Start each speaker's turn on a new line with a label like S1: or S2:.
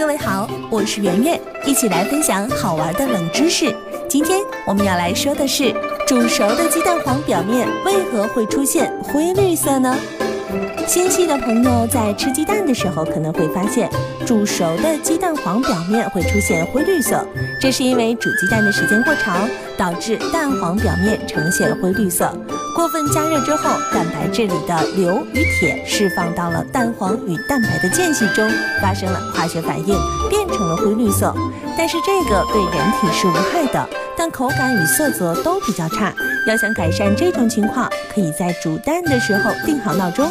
S1: 各位好，我是圆圆，一起来分享好玩的冷知识。今天我们要来说的是，煮熟的鸡蛋黄表面为何会出现灰绿色呢？纤细的朋友在吃鸡蛋的时候，可能会发现煮熟的鸡蛋黄表面会出现灰绿色，这是因为煮鸡蛋的时间过长，导致蛋黄表面呈现灰绿色。过分加热之后，蛋白质里的硫与铁释放到了蛋黄与蛋白的间隙中，发生了化学反应，变成了灰绿色。但是这个对人体是无害的，但口感与色泽都比较差。要想改善这种情况，可以在煮蛋的时候定好闹钟，